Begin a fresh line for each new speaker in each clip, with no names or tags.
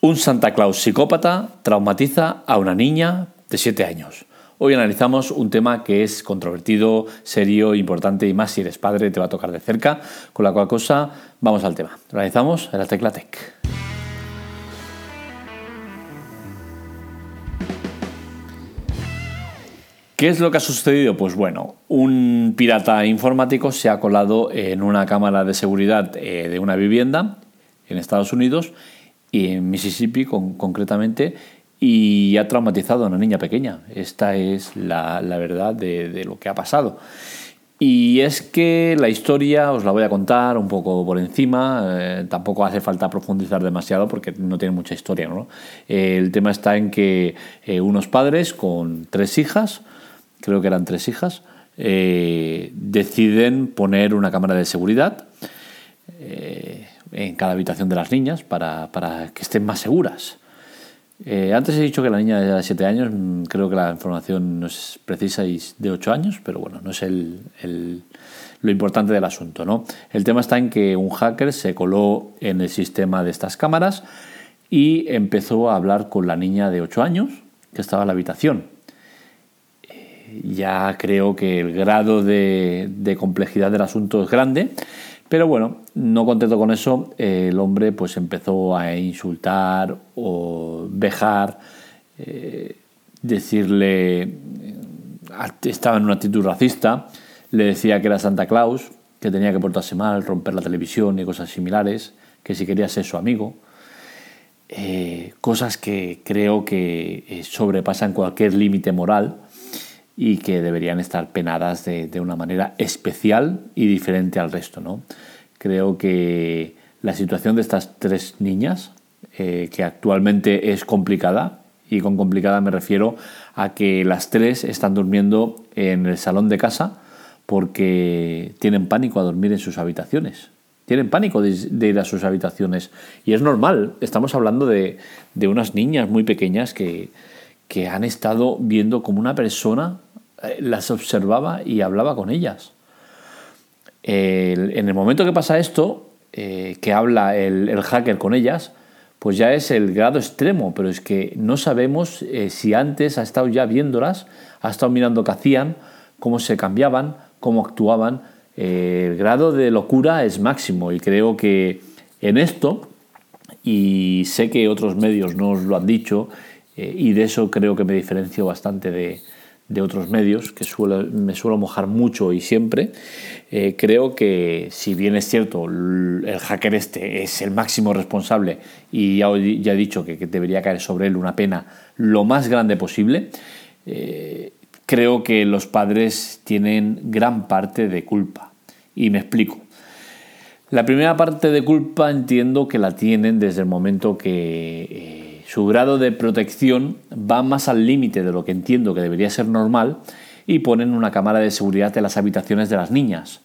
Un Santa Claus psicópata traumatiza a una niña de 7 años. Hoy analizamos un tema que es controvertido, serio, importante y más si eres padre te va a tocar de cerca, con la cual cosa vamos al tema. Lo analizamos en la Tecla Tech. ¿Qué es lo que ha sucedido? Pues bueno, un pirata informático se ha colado en una cámara de seguridad eh, de una vivienda en Estados Unidos y en Mississippi concretamente, y ha traumatizado a una niña pequeña. Esta es la, verdad de, lo que ha pasado. Y es que la historia os la voy a contar un poco por encima, eh, tampoco hace falta profundizar demasiado porque no tiene mucha historia. ¿no? el tema está en que eh, unos padres con tres hijas, creo que eran tres hijas, eh, deciden poner una cámara de seguridad en cada habitación de las niñas para, que estén más seguras. Eh, antes he dicho que la niña de 7 años, mm, creo que la información no es precisa y de 8 años, pero bueno, no es el, lo importante del asunto. ¿no? El tema está en que un hacker se coló en el sistema de estas cámaras y empezó a hablar con la niña de 8 años que estaba en la habitación. Eh, ya creo que el grado de, de complejidad del asunto es grande pero bueno, no contento con eso, el hombre pues empezó a insultar o vejar, eh, decirle, eh, estaba en una actitud racista, le decía que era Santa Claus, que tenía que portarse mal, romper la televisión y cosas similares, que si quería ser su amigo. Eh, cosas que creo que sobrepasan cualquier límite moral y que deberían estar penadas de, una manera especial y diferente al resto. ¿no? Creo que la situación de estas tres niñas, eh, que actualmente es complicada, y con complicada me refiero a que las tres están durmiendo en el salón de casa porque tienen pánico a dormir en sus habitaciones. Tienen pánico de, ir a sus habitaciones. Y es normal, estamos hablando de, unas niñas muy pequeñas que, que han estado viendo como una persona las observaba y hablaba con ellas. en el momento que pasa esto, eh, que habla el, hacker con ellas, pues ya es el grado extremo, pero es que no sabemos eh, si antes ha estado ya viéndolas, ha estado mirando qué hacían, cómo se cambiaban, cómo actuaban. el grado de locura es máximo y creo que en esto, y sé que otros medios no os lo han dicho, y de eso creo que me diferencio bastante de, de otros medios, que me suelo mojar mucho y siempre, eh, creo que si bien es cierto, el hacker este es el máximo responsable y ya, ya he dicho que, debería caer sobre él una pena lo más grande posible, eh, creo que los padres tienen gran parte de culpa. Y me explico. La primera parte de culpa entiendo que la tienen desde el momento que... Eh, su grado de protección va más al límite de lo que entiendo que debería ser normal y ponen una cámara de seguridad en las habitaciones de las niñas.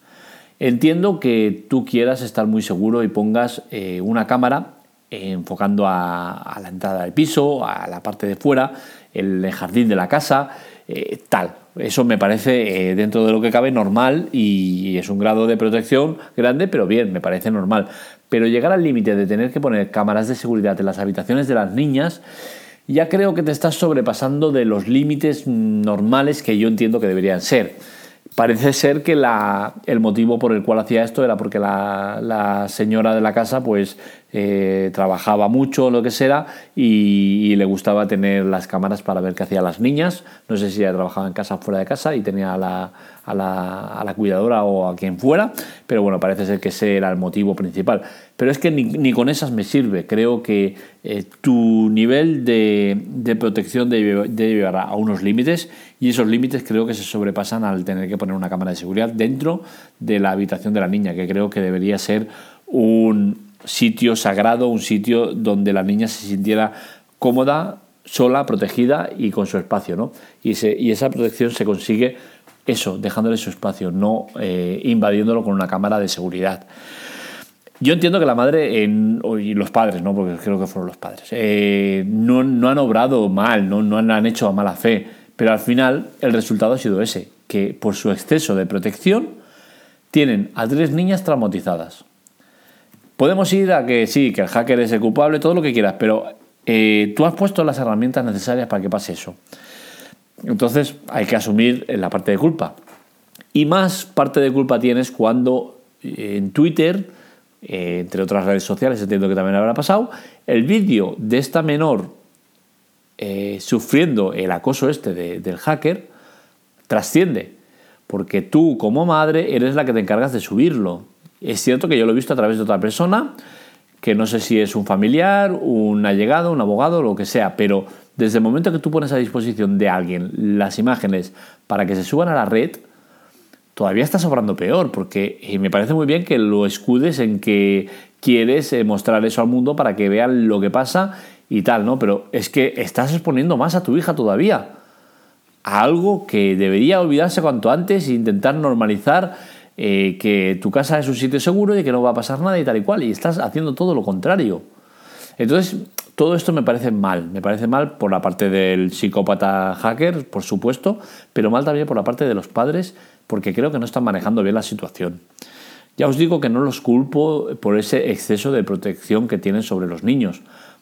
Entiendo que tú quieras estar muy seguro y pongas eh, una cámara enfocando a, la entrada del piso, a la parte de fuera, el jardín de la casa, eh, tal. Eso me parece eh, dentro de lo que cabe normal y es un grado de protección grande, pero bien, me parece normal. Pero llegar al límite de tener que poner cámaras de seguridad en las habitaciones de las niñas, ya creo que te estás sobrepasando de los límites normales que yo entiendo que deberían ser. Parece ser que el motivo por el cual hacía esto era porque la, señora de la casa pues eh, trabajaba mucho lo que sea y, le gustaba tener las cámaras para ver qué hacían las niñas. No sé si ella trabajaba en casa o fuera de casa y tenía a la, a la, cuidadora o a quien fuera, pero bueno, parece ser que ese era el motivo principal. Pero es que ni, con esas me sirve. Creo que eh, tu nivel de, protección debe, llevar a unos límites y esos límites creo que se sobrepasan al tener que poner una cámara de seguridad dentro de la habitación de la niña, que creo que debería ser un sitio sagrado, un sitio donde la niña se sintiera cómoda, sola, protegida y con su espacio. ¿no? Y, y esa protección se consigue eso, dejándole su espacio, no eh, invadiéndolo con una cámara de seguridad. Yo entiendo que la madre y los padres, ¿no? porque creo que fueron los padres, eh, no, han obrado mal, no, han hecho a mala fe pero al final el resultado ha sido ese, que por su exceso de protección tienen a tres niñas traumatizadas. Podemos ir a que sí, que el hacker es el culpable, todo lo que quieras, pero eh, tú has puesto las herramientas necesarias para que pase eso. Entonces hay que asumir la parte de culpa. Y más parte de culpa tienes cuando eh, en Twitter, eh, entre otras redes sociales, entiendo que también habrá pasado, el vídeo de esta menor sufriendo el acoso este del hacker trasciende. Porque tú como madre eres la que te encargas de subirlo. Es cierto que yo lo he visto a través de otra persona, que no sé si es un familiar, un allegado, un abogado, lo que sea, pero desde el momento que tú pones a disposición de alguien las imágenes para que se suban a la red, todavía está sobrando peor, porque me parece muy bien que lo escudes en que quieres eh, mostrar eso al mundo para que vean lo que pasa y tal, ¿no? Pero es que estás exponiendo más a tu hija todavía a algo que debería olvidarse cuanto antes e intentar normalizar eh, que tu casa es un sitio seguro y que no va a pasar nada y tal y cual, y estás haciendo todo lo contrario. Entonces, todo esto me parece mal, me parece mal por la parte del psicópata hacker, por supuesto, pero mal también por la parte de los padres, porque creo que no están manejando bien la situación. Ya os digo que no los culpo por ese exceso de protección que tienen sobre los niños,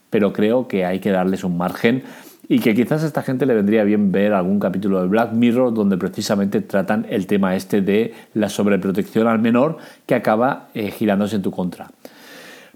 pero creo que hay que darles un margen y que quizás a esta gente le vendría bien ver algún capítulo de Black Mirror donde precisamente tratan el tema este de la sobreprotección al menor que acaba eh, girándose en tu contra.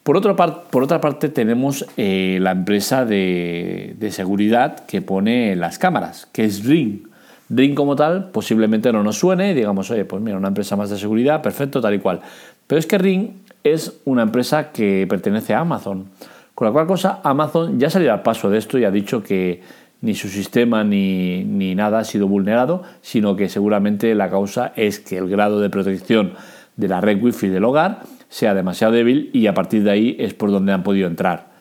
Por, por otra parte tenemos eh, la empresa de, de, seguridad que pone las cámaras, que es Ring. Ring como tal posiblemente no nos suene y digamos, oye, pues mira, una empresa más de seguridad, perfecto, tal y cual. Pero es que Ring es una empresa que pertenece a Amazon. Con la cual cosa, Amazon ya salió al paso de esto y ha dicho que ni su sistema ni, nada ha sido vulnerado, sino que seguramente la causa es que el grado de protección de la red Wi-Fi del hogar sea demasiado débil y a partir de ahí es por donde han podido entrar.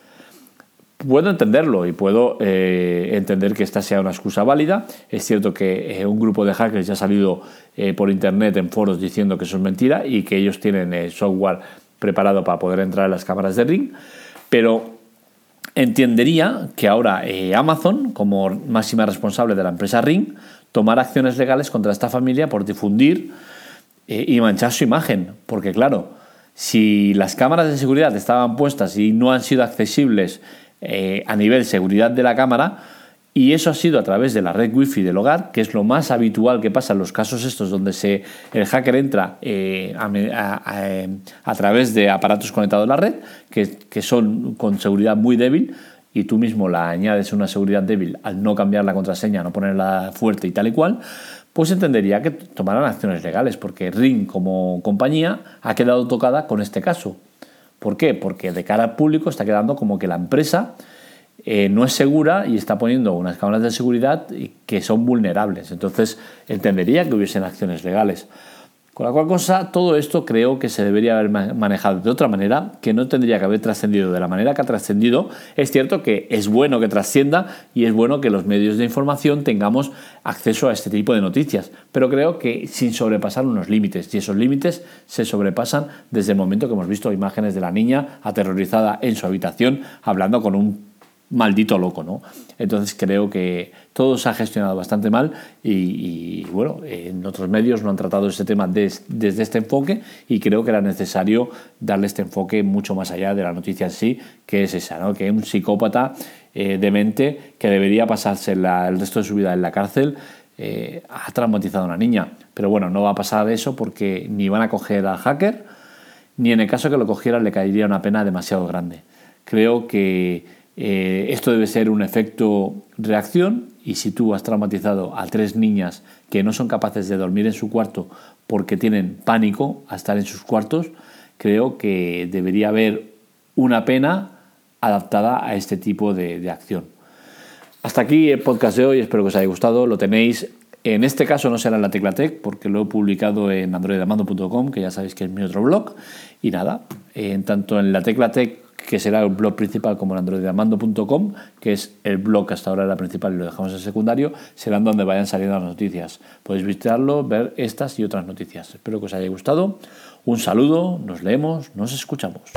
Puedo entenderlo y puedo eh, entender que esta sea una excusa válida. Es cierto que eh, un grupo de hackers ya ha salido eh, por internet en foros diciendo que eso es mentira y que ellos tienen software preparado para poder entrar en las cámaras de Ring. Pero entendería que ahora Amazon, como máxima responsable de la empresa Ring, tomara acciones legales contra esta familia por difundir y manchar su imagen. Porque claro, si las cámaras de seguridad estaban puestas y no han sido accesibles eh, a nivel seguridad de la cámara, y eso ha sido a través de la red wifi del hogar, que es lo más habitual que pasa en los casos estos donde se, el hacker entra eh, a, través de aparatos conectados a la red, que, son con seguridad muy débil, y tú mismo la añades una seguridad débil al no cambiar la contraseña, no ponerla fuerte y tal y cual, pues entendería que tomarán acciones legales, porque Ring como compañía ha quedado tocada con este caso. ¿Por qué? Porque de cara al público está quedando como que la empresa eh, no es segura y está poniendo unas cámaras de seguridad que son vulnerables. Entonces entendería que hubiesen acciones legales. Con la cual cosa, todo esto creo que se debería haber manejado de otra manera, que no tendría que haber trascendido de la manera que ha trascendido. Es cierto que es bueno que trascienda y es bueno que los medios de información tengamos acceso a este tipo de noticias, pero creo que sin sobrepasar unos límites, y esos límites se sobrepasan desde el momento que hemos visto imágenes de la niña aterrorizada en su habitación hablando con un maldito loco, ¿no? Entonces creo que todo se ha gestionado bastante mal y, bueno, en otros medios no han tratado este tema desde este enfoque y creo que era necesario darle este enfoque mucho más allá de la noticia en sí, que es esa, ¿no? Que un psicópata eh, demente que debería pasarse el resto de su vida en la cárcel eh, ha traumatizado a una niña. Pero bueno, no va a pasar eso porque ni van a coger al hacker, ni en el caso que lo cogieran le caería una pena demasiado grande. Creo que eh, esto debe ser un efecto reacción y si tú has traumatizado a tres niñas que no son capaces de dormir en su cuarto porque tienen pánico a estar en sus cuartos, creo que debería haber una pena adaptada a este tipo de, acción. Hasta aquí el podcast de hoy, espero que os haya gustado, lo tenéis en este caso no será en la Teclatec porque lo he publicado en androidamando.com, que ya sabéis que es mi otro blog. Y nada, en tanto en la Teclatec que será el blog principal como en androidamando.com, que es el blog que hasta ahora era principal y lo dejamos en secundario, serán donde vayan saliendo las noticias. Podéis visitarlo, ver estas y otras noticias. Espero que os haya gustado. Un saludo, nos leemos, nos escuchamos.